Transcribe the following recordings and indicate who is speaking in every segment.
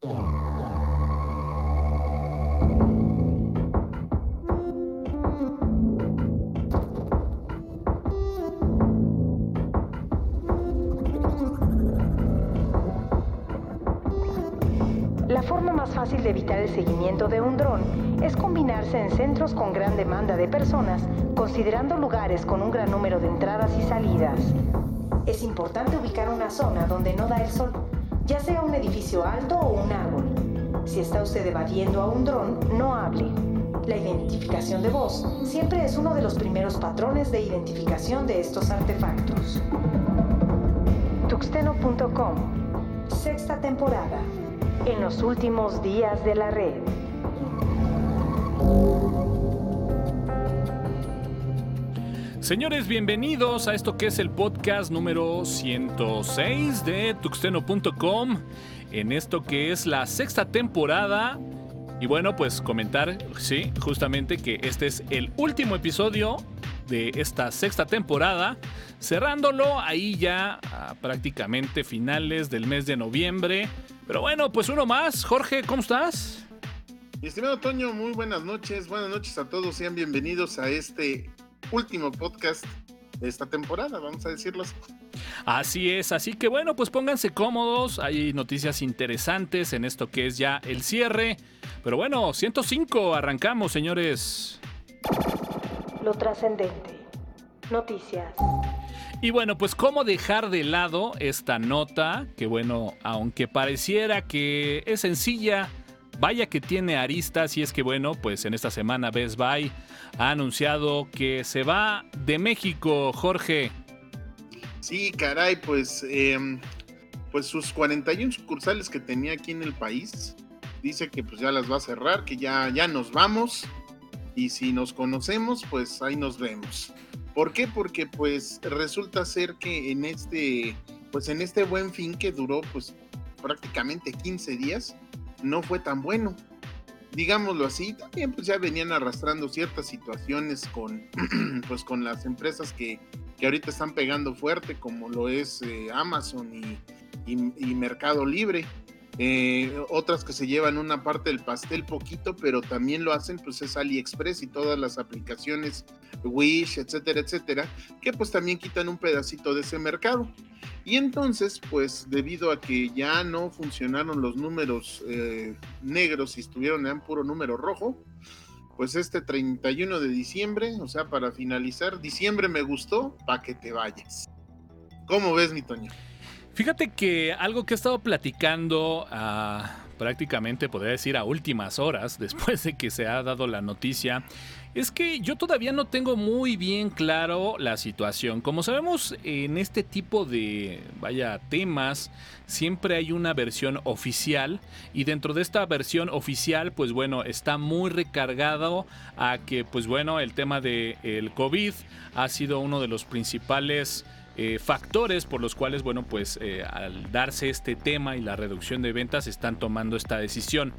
Speaker 1: La forma más fácil de evitar el seguimiento de un dron es combinarse en centros con gran demanda de personas, considerando lugares con un gran número de entradas y salidas. Es importante ubicar una zona donde no da el sol, ya sea un edificio alto o un árbol. Si está usted evadiendo a un dron, no hable. La identificación de voz siempre es uno de los primeros patrones de identificación de estos artefactos. Tuxteno.com Sexta temporada. En los últimos días de la red.
Speaker 2: Señores, bienvenidos a esto que es el podcast número 106 de tuxteno.com. En esto que es la sexta temporada. Y bueno, pues comentar, sí, justamente que este es el último episodio de esta sexta temporada, cerrándolo ahí ya a prácticamente finales del mes de noviembre. Pero bueno, pues uno más. Jorge, ¿cómo estás?
Speaker 3: Mi estimado Toño, muy buenas noches. Buenas noches a todos. Sean bienvenidos a este último podcast de esta temporada, vamos a decirlo así.
Speaker 2: Así es, así que bueno, pues pónganse cómodos. Hay noticias interesantes en esto que es ya el cierre. Pero bueno, 105, arrancamos, señores.
Speaker 1: Lo trascendente. Noticias.
Speaker 2: Y bueno, pues cómo dejar de lado esta nota, que bueno, aunque pareciera que es sencilla, vaya que tiene aristas y es que bueno, pues en esta semana Best Buy ha anunciado que se va de México, Jorge.
Speaker 3: Sí, caray, pues, eh, pues sus 41 sucursales que tenía aquí en el país, dice que pues ya las va a cerrar, que ya, ya nos vamos y si nos conocemos, pues ahí nos vemos. ¿Por qué? Porque pues resulta ser que en este, pues en este buen fin que duró pues prácticamente 15 días, no fue tan bueno. Digámoslo así, también pues ya venían arrastrando ciertas situaciones con, pues con las empresas que, que ahorita están pegando fuerte, como lo es eh, Amazon y, y, y Mercado Libre. Eh, otras que se llevan una parte del pastel poquito, pero también lo hacen, pues es AliExpress y todas las aplicaciones Wish, etcétera, etcétera, que pues también quitan un pedacito de ese mercado. Y entonces, pues debido a que ya no funcionaron los números eh, negros y estuvieron en puro número rojo, pues este 31 de diciembre, o sea, para finalizar, diciembre me gustó, para que te vayas. ¿Cómo ves, mi Toño?
Speaker 2: Fíjate que algo que he estado platicando a prácticamente, podría decir, a últimas horas, después de que se ha dado la noticia, es que yo todavía no tengo muy bien claro la situación. Como sabemos, en este tipo de, vaya, temas, siempre hay una versión oficial y dentro de esta versión oficial, pues bueno, está muy recargado a que, pues bueno, el tema del el COVID ha sido uno de los principales eh, factores por los cuales, bueno, pues eh, al darse este tema y la reducción de ventas están tomando esta decisión.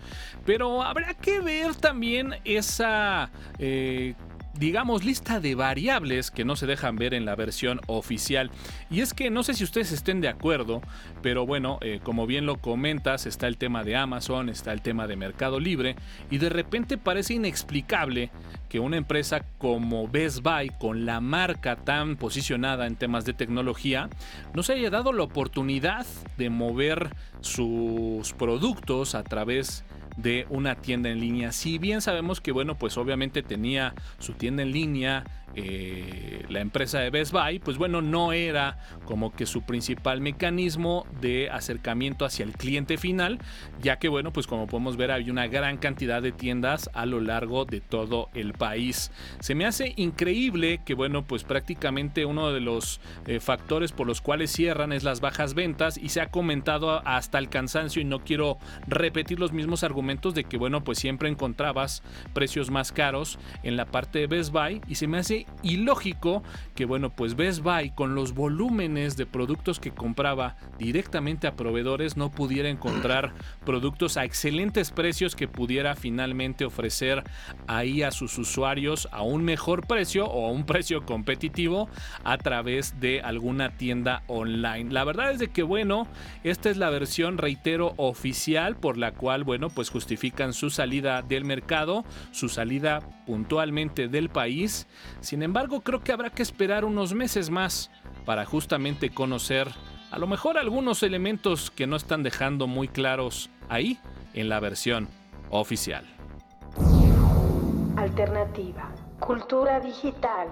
Speaker 2: Pero habrá que ver también esa... Eh, digamos, lista de variables que no se dejan ver en la versión oficial. Y es que no sé si ustedes estén de acuerdo, pero bueno, eh, como bien lo comentas, está el tema de Amazon, está el tema de Mercado Libre, y de repente parece inexplicable que una empresa como Best Buy, con la marca tan posicionada en temas de tecnología, no se haya dado la oportunidad de mover sus productos a través de de una tienda en línea. Si bien sabemos que, bueno, pues obviamente tenía su tienda en línea, eh, la empresa de Best Buy, pues bueno, no era como que su principal mecanismo de acercamiento hacia el cliente final, ya que bueno, pues como podemos ver hay una gran cantidad de tiendas a lo largo de todo el país. Se me hace increíble que bueno, pues prácticamente uno de los eh, factores por los cuales cierran es las bajas ventas y se ha comentado hasta el cansancio y no quiero repetir los mismos argumentos de que, bueno, pues siempre encontrabas precios más caros en la parte de Best Buy y se me hace ilógico que, bueno, pues Best Buy con los volúmenes de productos que compraba directamente a proveedores no pudiera encontrar productos a excelentes precios que pudiera finalmente ofrecer ahí a sus usuarios a un mejor precio o a un precio competitivo a través de alguna tienda online. La verdad es de que, bueno, esta es la versión, reitero, oficial por la cual, bueno, pues justifican su salida del mercado, su salida puntualmente del país. Sin embargo, creo que habrá que esperar unos meses más para justamente conocer a lo mejor algunos elementos que no están dejando muy claros ahí en la versión oficial.
Speaker 1: Alternativa. Cultura digital.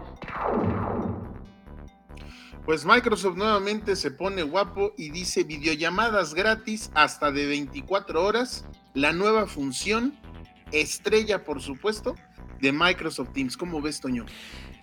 Speaker 3: Pues Microsoft nuevamente se pone guapo y dice videollamadas gratis hasta de 24 horas. La nueva función, estrella por supuesto, de Microsoft Teams. ¿Cómo ves, Toño?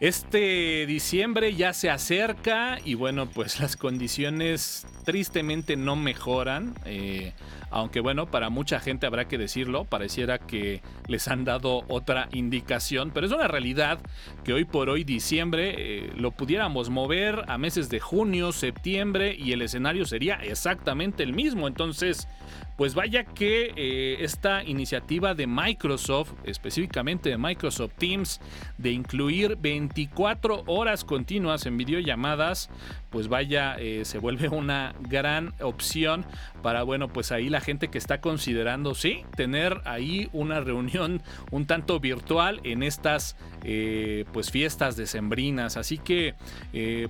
Speaker 2: Este diciembre ya se acerca y bueno, pues las condiciones tristemente no mejoran. Eh, aunque bueno, para mucha gente habrá que decirlo, pareciera que les han dado otra indicación, pero es una realidad que hoy por hoy diciembre eh, lo pudiéramos mover a meses de junio, septiembre y el escenario sería exactamente el mismo. Entonces, pues vaya que eh, esta iniciativa de Microsoft, específicamente de Microsoft Teams, de incluir 24 horas continuas en videollamadas, pues vaya, eh, se vuelve una gran opción para, bueno, pues ahí la gente que está considerando, sí, tener ahí una reunión un tanto virtual en estas, eh, pues, fiestas decembrinas. Así que,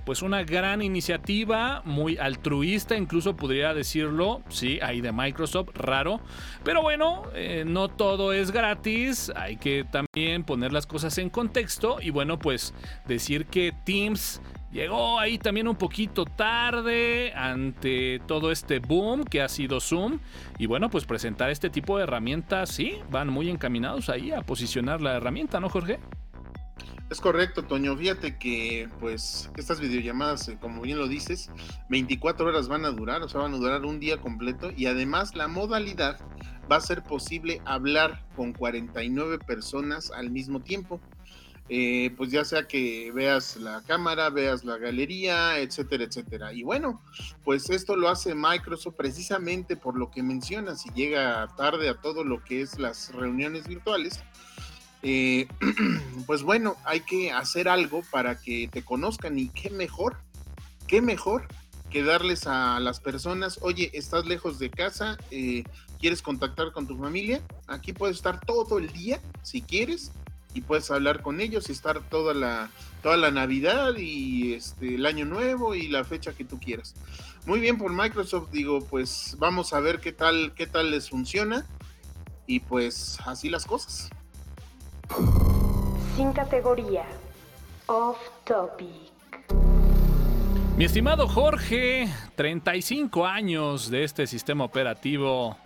Speaker 2: pues, una gran iniciativa, muy altruista, incluso podría decirlo, sí, ahí de Microsoft raro. Pero bueno, eh, no todo es gratis, hay que también poner las cosas en contexto y bueno, pues decir que Teams llegó ahí también un poquito tarde ante todo este boom que ha sido Zoom. Y bueno, pues presentar este tipo de herramientas, sí, van muy encaminados ahí a posicionar la herramienta, ¿no, Jorge?
Speaker 3: Es correcto, Toño. Fíjate que, pues, estas videollamadas, eh, como bien lo dices, 24 horas van a durar, o sea, van a durar un día completo. Y además, la modalidad va a ser posible hablar con 49 personas al mismo tiempo. Eh, pues ya sea que veas la cámara, veas la galería, etcétera, etcétera. Y bueno, pues esto lo hace Microsoft precisamente por lo que mencionas y llega tarde a todo lo que es las reuniones virtuales eh, pues bueno, hay que hacer algo para que te conozcan y qué mejor, qué mejor que darles a las personas, oye, estás lejos de casa, eh, quieres contactar con tu familia, aquí puedes estar todo el día si quieres y puedes hablar con ellos y estar toda la toda la Navidad y este el año nuevo y la fecha que tú quieras. Muy bien por Microsoft, digo, pues vamos a ver qué tal qué tal les funciona y pues así las cosas.
Speaker 1: Sin categoría. Off topic.
Speaker 2: Mi estimado Jorge, 35 años de este sistema operativo.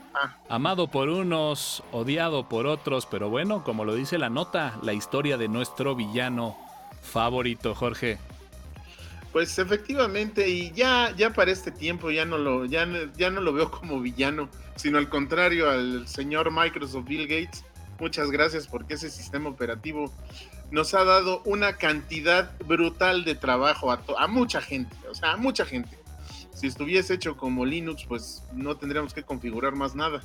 Speaker 2: Amado por unos, odiado por otros, pero bueno, como lo dice la nota, la historia de nuestro villano favorito, Jorge.
Speaker 3: Pues efectivamente, y ya, ya para este tiempo ya no lo, ya, no lo veo como villano, sino al contrario al señor Microsoft Bill Gates, Muchas gracias porque ese sistema operativo nos ha dado una cantidad brutal de trabajo a, a mucha gente, o sea, a mucha gente. Si estuviese hecho como Linux, pues no tendríamos que configurar más nada.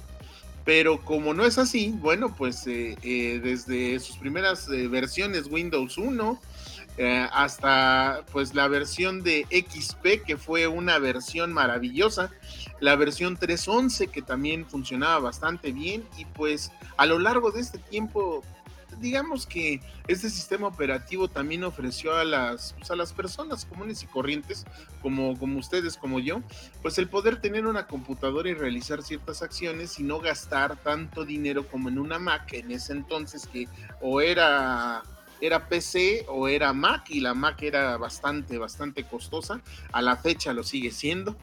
Speaker 3: Pero como no es así, bueno, pues eh, eh, desde sus primeras eh, versiones Windows 1 hasta pues la versión de XP, que fue una versión maravillosa, la versión 3.11 que también funcionaba bastante bien y pues a lo largo de este tiempo digamos que este sistema operativo también ofreció a las, pues, a las personas comunes y corrientes, como, como ustedes, como yo, pues el poder tener una computadora y realizar ciertas acciones y no gastar tanto dinero como en una Mac en ese entonces que o era era PC o era Mac y la Mac era bastante, bastante costosa. A la fecha lo sigue siendo.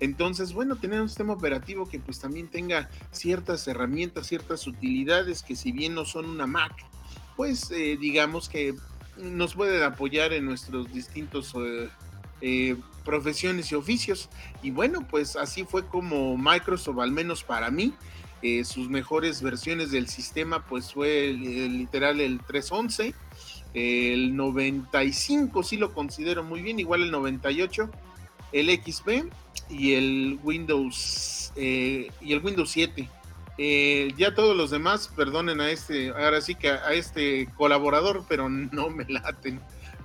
Speaker 3: Entonces, bueno, tener un sistema operativo que pues también tenga ciertas herramientas, ciertas utilidades que si bien no son una Mac, pues eh, digamos que nos pueden apoyar en nuestros distintos eh, eh, profesiones y oficios. Y bueno, pues así fue como Microsoft, al menos para mí, sus mejores versiones del sistema, pues fue literal el 311, el 95 sí lo considero muy bien, igual el 98, el XP y el Windows y el Windows 7. Eh, ya todos los demás, perdonen a este, ahora sí que a este colaborador, pero no me laten.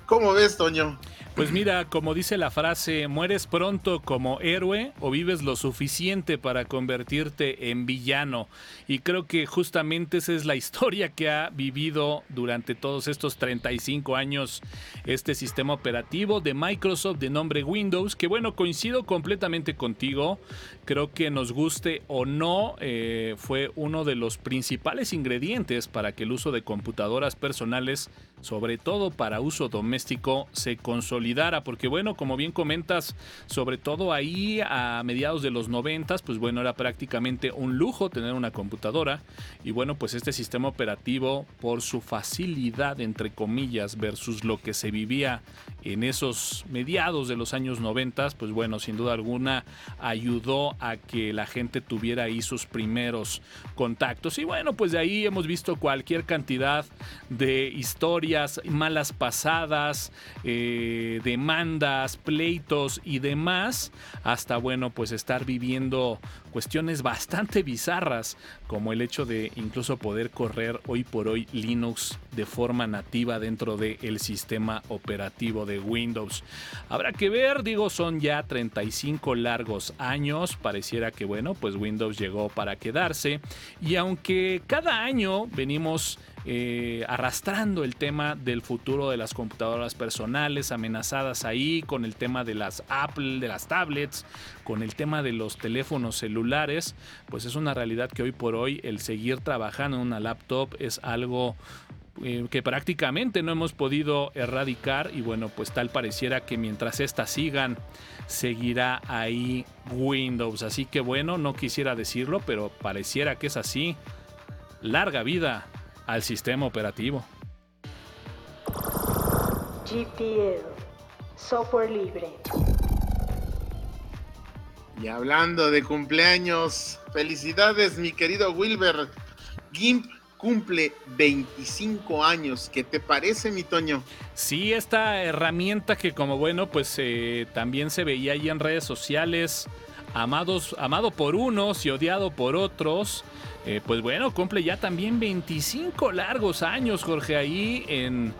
Speaker 3: ¿Cómo ves, Toño?
Speaker 2: Pues mira, como dice la frase, mueres pronto como héroe o vives lo suficiente para convertirte en villano. Y creo que justamente esa es la historia que ha vivido durante todos estos 35 años este sistema operativo de Microsoft de nombre Windows, que bueno, coincido completamente contigo. Creo que nos guste o no, eh, fue uno de los principales ingredientes para que el uso de computadoras personales sobre todo para uso doméstico, se consolidara. Porque bueno, como bien comentas, sobre todo ahí a mediados de los noventas, pues bueno, era prácticamente un lujo tener una computadora. Y bueno, pues este sistema operativo, por su facilidad, entre comillas, versus lo que se vivía en esos mediados de los años noventas, pues bueno, sin duda alguna ayudó a que la gente tuviera ahí sus primeros contactos. Y bueno, pues de ahí hemos visto cualquier cantidad de historias malas pasadas, eh, demandas, pleitos y demás, hasta bueno, pues estar viviendo cuestiones bastante bizarras, como el hecho de incluso poder correr hoy por hoy Linux de forma nativa dentro del sistema operativo de Windows. Habrá que ver, digo, son ya 35 largos años, pareciera que bueno, pues Windows llegó para quedarse, y aunque cada año venimos eh, arrastrando el tema del futuro de las computadoras personales, amenazadas ahí con el tema de las Apple, de las tablets, con el tema de los teléfonos pues es una realidad que hoy por hoy el seguir trabajando en una laptop es algo eh, que prácticamente no hemos podido erradicar y bueno, pues tal pareciera que mientras estas sigan, seguirá ahí Windows. Así que bueno, no quisiera decirlo, pero pareciera que es así. Larga vida al sistema operativo.
Speaker 1: GPL, software libre.
Speaker 3: Y hablando de cumpleaños, felicidades mi querido Wilber. GIMP cumple 25 años. ¿Qué te parece, mi Toño?
Speaker 2: Sí, esta herramienta que como bueno, pues eh, también se veía ahí en redes sociales, amados, amado por unos y odiado por otros. Eh, pues bueno, cumple ya también 25 largos años, Jorge, ahí en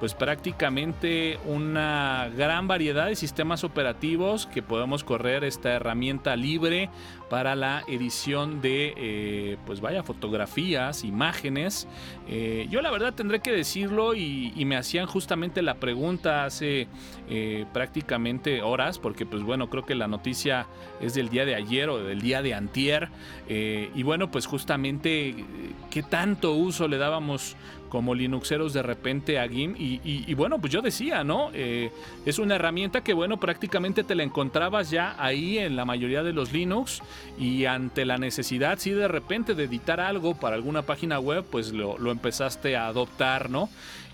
Speaker 2: pues prácticamente una gran variedad de sistemas operativos que podemos correr esta herramienta libre para la edición de, eh, pues vaya, fotografías, imágenes. Eh, yo la verdad tendré que decirlo y, me hacían justamente la pregunta hace eh, prácticamente horas, porque pues bueno, creo que la noticia es del día de ayer o del día de antier. y bueno, pues justamente qué tanto uso le dábamos como Linuxeros de repente a GIMP. Y, bueno, pues yo decía, ¿no? Eh, es una herramienta que, bueno, prácticamente te la encontrabas ya ahí en la mayoría de los Linux. Y ante la necesidad, si de repente de editar algo para alguna página web, pues lo, lo empezaste a adoptar, ¿no?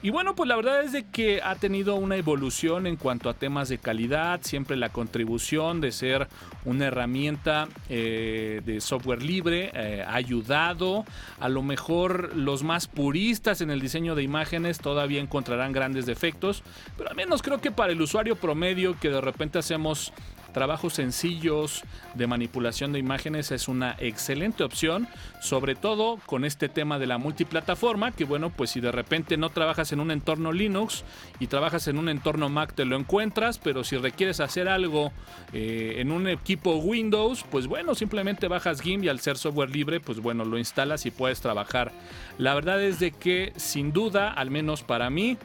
Speaker 2: Y bueno, pues la verdad es de que ha tenido una evolución en cuanto a temas de calidad, siempre la contribución de ser una herramienta eh, de software libre eh, ha ayudado. A lo mejor los más puristas en el diseño de imágenes todavía encontrarán grandes defectos, pero al menos creo que para el usuario promedio que de repente hacemos trabajos sencillos de manipulación de imágenes es una excelente opción, sobre todo con este tema de la multiplataforma, que bueno, pues si de repente no trabajas en un entorno Linux y trabajas en un entorno Mac te lo encuentras, pero si requieres hacer algo eh, en un equipo Windows, pues bueno, simplemente bajas GIMP y al ser software libre, pues bueno, lo instalas y puedes trabajar. La verdad es de que sin duda, al menos para mí,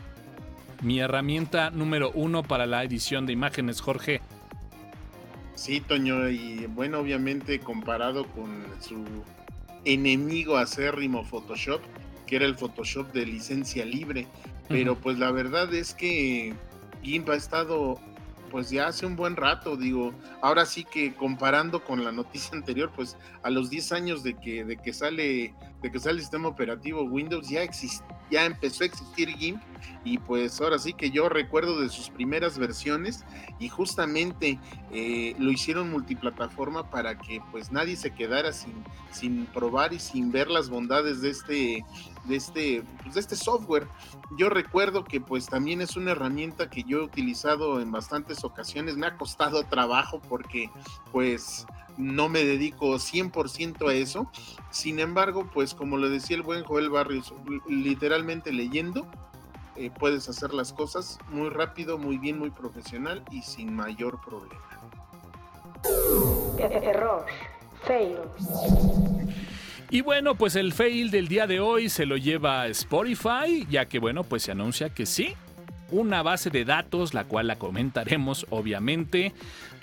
Speaker 2: mi herramienta número uno para la edición de imágenes, Jorge,
Speaker 3: Sí, Toño, y bueno, obviamente comparado con su enemigo acérrimo Photoshop, que era el Photoshop de licencia libre, pero pues la verdad es que GIMP ha estado pues ya hace un buen rato, digo, ahora sí que comparando con la noticia anterior, pues a los 10 años de que, de que sale, de que sale el sistema operativo Windows ya ya empezó a existir GIMP y pues ahora sí que yo recuerdo de sus primeras versiones y justamente eh, lo hicieron multiplataforma para que pues nadie se quedara sin, sin probar y sin ver las bondades de este, de este, pues, de este software. Yo recuerdo que pues también es una herramienta que yo he utilizado en bastantes ocasiones, me ha costado trabajo porque pues no me dedico 100% a eso. Sin embargo, pues como lo decía el buen Joel Barrios, literalmente leyendo, eh, puedes hacer las cosas muy rápido, muy bien, muy profesional y sin mayor problema.
Speaker 1: Error. Fail.
Speaker 2: Y bueno, pues el fail del día de hoy se lo lleva Spotify, ya que bueno, pues se anuncia que sí, una base de datos, la cual la comentaremos obviamente,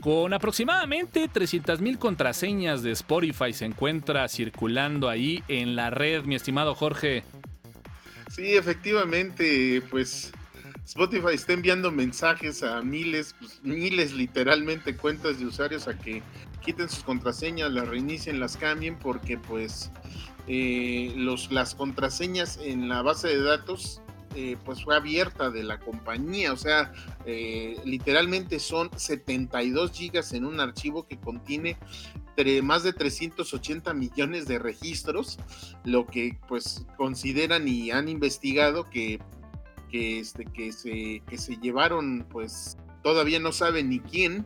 Speaker 2: con aproximadamente 300.000 contraseñas de Spotify se encuentra circulando ahí en la red, mi estimado Jorge.
Speaker 3: Sí, efectivamente, pues Spotify está enviando mensajes a miles, pues, miles literalmente cuentas de usuarios a que quiten sus contraseñas, las reinicien, las cambien, porque pues eh, los, las contraseñas en la base de datos eh, pues fue abierta de la compañía, o sea, eh, literalmente son 72 gigas en un archivo que contiene más de 380 millones de registros, lo que pues consideran y han investigado que, que, este, que, se, que se llevaron pues todavía no saben ni quién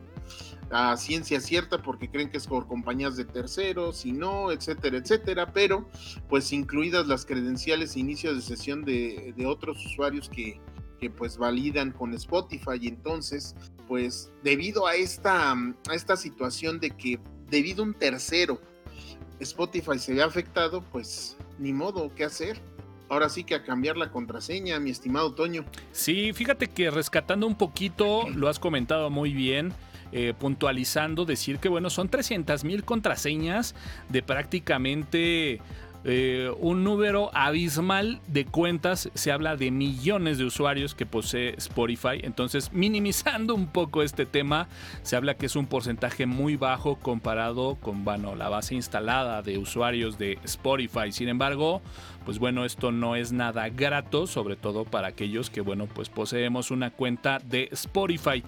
Speaker 3: a ciencia cierta porque creen que es por compañías de terceros y no, etcétera, etcétera, pero pues incluidas las credenciales e inicios de sesión de, de otros usuarios que, que pues validan con Spotify y entonces pues debido a esta, a esta situación de que debido a un tercero Spotify se ve afectado, pues ni modo, ¿qué hacer? Ahora sí que a cambiar la contraseña, mi estimado Toño.
Speaker 2: Sí, fíjate que rescatando un poquito, lo has comentado muy bien. Eh, puntualizando, decir que bueno, son 300 mil contraseñas de prácticamente eh, un número abismal de cuentas. Se habla de millones de usuarios que posee Spotify. Entonces, minimizando un poco este tema, se habla que es un porcentaje muy bajo comparado con bueno, la base instalada de usuarios de Spotify. Sin embargo, pues bueno, esto no es nada grato, sobre todo para aquellos que, bueno, pues poseemos una cuenta de Spotify.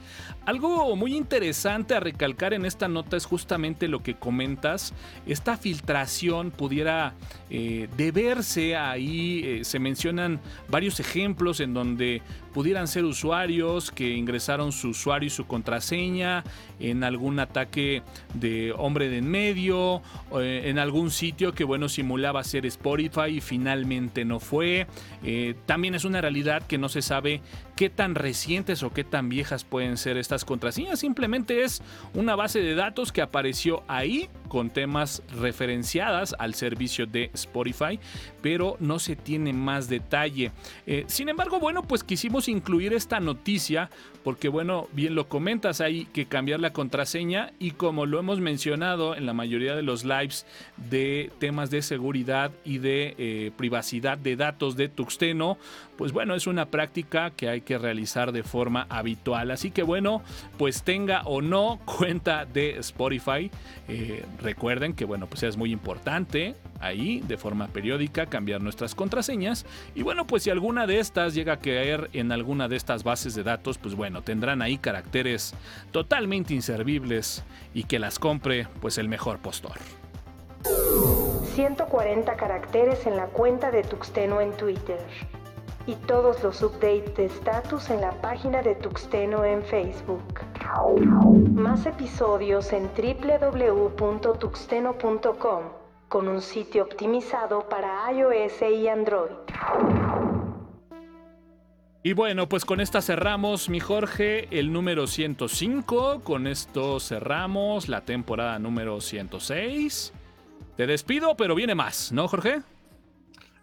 Speaker 2: Algo muy interesante a recalcar en esta nota es justamente lo que comentas. Esta filtración pudiera eh, deberse ahí, eh, se mencionan varios ejemplos en donde pudieran ser usuarios que ingresaron su usuario y su contraseña en algún ataque de hombre de en medio, eh, en algún sitio que bueno simulaba ser Spotify y finalmente no fue. Eh, también es una realidad que no se sabe qué tan recientes o qué tan viejas pueden ser estas contraseñas. Simplemente es una base de datos que apareció ahí con temas referenciadas al servicio de Spotify, pero no se tiene más detalle. Eh, sin embargo, bueno, pues quisimos incluir esta noticia porque, bueno, bien lo comentas, hay que cambiar la contraseña y como lo hemos mencionado en la mayoría de los lives de temas de seguridad y de eh, privacidad de datos de Tuxteno, pues bueno, es una práctica que hay que realizar de forma habitual. Así que bueno, pues tenga o no cuenta de Spotify, eh, recuerden que bueno, pues es muy importante ahí de forma periódica cambiar nuestras contraseñas y bueno pues si alguna de estas llega a caer en alguna de estas bases de datos pues bueno tendrán ahí caracteres totalmente inservibles y que las compre pues el mejor postor
Speaker 1: 140 caracteres en la cuenta de Tuxteno en Twitter y todos los updates de status en la página de Tuxteno en Facebook. Más episodios en www.tuxteno.com con un sitio optimizado para iOS y Android.
Speaker 2: Y bueno, pues con esta cerramos, mi Jorge, el número 105. Con esto cerramos la temporada número 106. Te despido, pero viene más, ¿no, Jorge?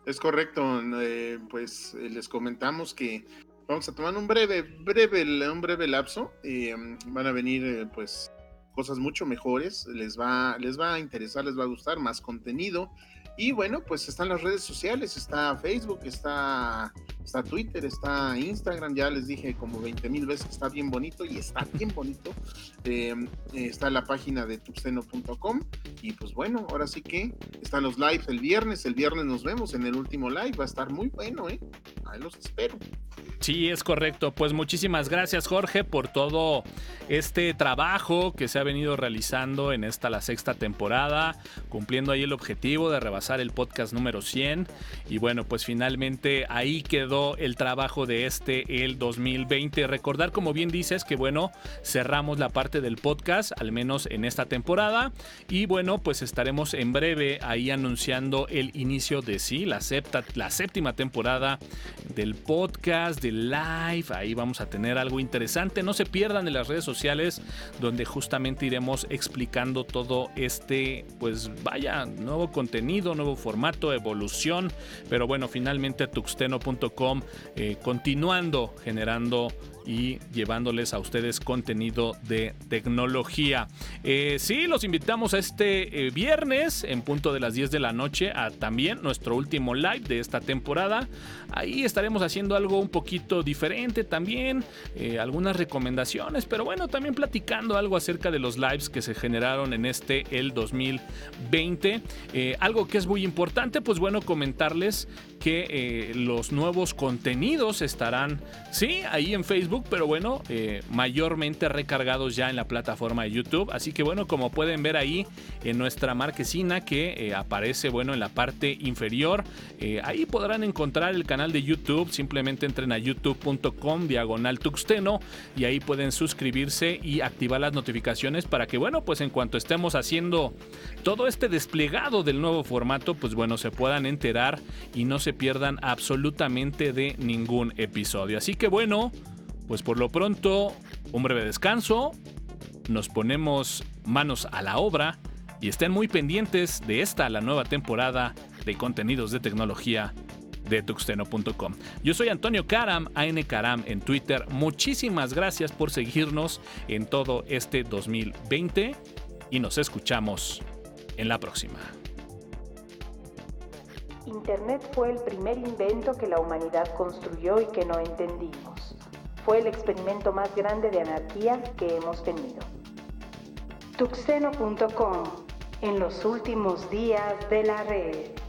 Speaker 3: Es correcto, eh, pues eh, les comentamos que vamos a tomar un breve, breve, un breve lapso. Eh, van a venir, pues, cosas mucho mejores. Les va, les va a interesar, les va a gustar más contenido. Y bueno, pues están las redes sociales, está Facebook, está está Twitter, está Instagram, ya les dije como 20 mil veces está bien bonito y está bien bonito. Em, está la página de tuxteno.com y pues bueno, ahora sí que están los lives el viernes, el viernes nos vemos en el último live, va a estar muy bueno, ¿eh? Ahí los espero.
Speaker 2: Sí, es correcto. Pues muchísimas gracias Jorge por todo este trabajo que se ha venido realizando en esta la sexta temporada, cumpliendo ahí el objetivo de rebasar el podcast número 100. Y bueno, pues finalmente ahí quedó el trabajo de este, el 2020. Recordar, como bien dices, que bueno, cerramos la parte del podcast, al menos en esta temporada. Y bueno, pues estaremos en breve ahí anunciando el inicio de sí, la, la séptima temporada del podcast, de live. Ahí vamos a tener algo interesante. No se pierdan en las redes sociales donde justamente iremos explicando todo este, pues vaya, nuevo contenido, nuevo formato, evolución. Pero bueno, finalmente tuxteno.com eh, continuando generando y llevándoles a ustedes contenido de tecnología. Eh, sí, los invitamos a este eh, viernes en punto de las 10 de la noche a también nuestro último live de esta temporada. Ahí estaremos haciendo algo un poquito diferente también, eh, algunas recomendaciones, pero bueno, también platicando algo acerca de los lives que se generaron en este el 2020. algo que es muy importante, pues bueno, comentarles que los nuevos contenidos estarán, sí, ahí en Pero bueno, eh, mayormente recargados ya en la plataforma de YouTube. Así que bueno, como pueden ver ahí en nuestra marquesina que eh, aparece, bueno, en la parte inferior, eh, ahí podrán encontrar el canal de YouTube. Simplemente entren a youtube.com diagonal tuxteno y ahí pueden suscribirse y activar las notificaciones para que, bueno, pues en cuanto estemos haciendo todo este desplegado del nuevo formato, pues bueno, se puedan enterar y no se pierdan absolutamente de ningún episodio. Así que bueno, pues por lo pronto, un breve descanso, nos ponemos manos a la obra y estén muy pendientes de esta, la nueva temporada de contenidos de tecnología de tuxteno.com. Yo soy Antonio Karam, AN Karam en Twitter. Muchísimas gracias por seguirnos en todo este 2020 y nos escuchamos en la próxima.
Speaker 1: Internet fue el primer invento que la humanidad construyó y que no entendimos. Fue el experimento más grande de anarquía que hemos tenido. Tuxeno.com, en los últimos días de la red.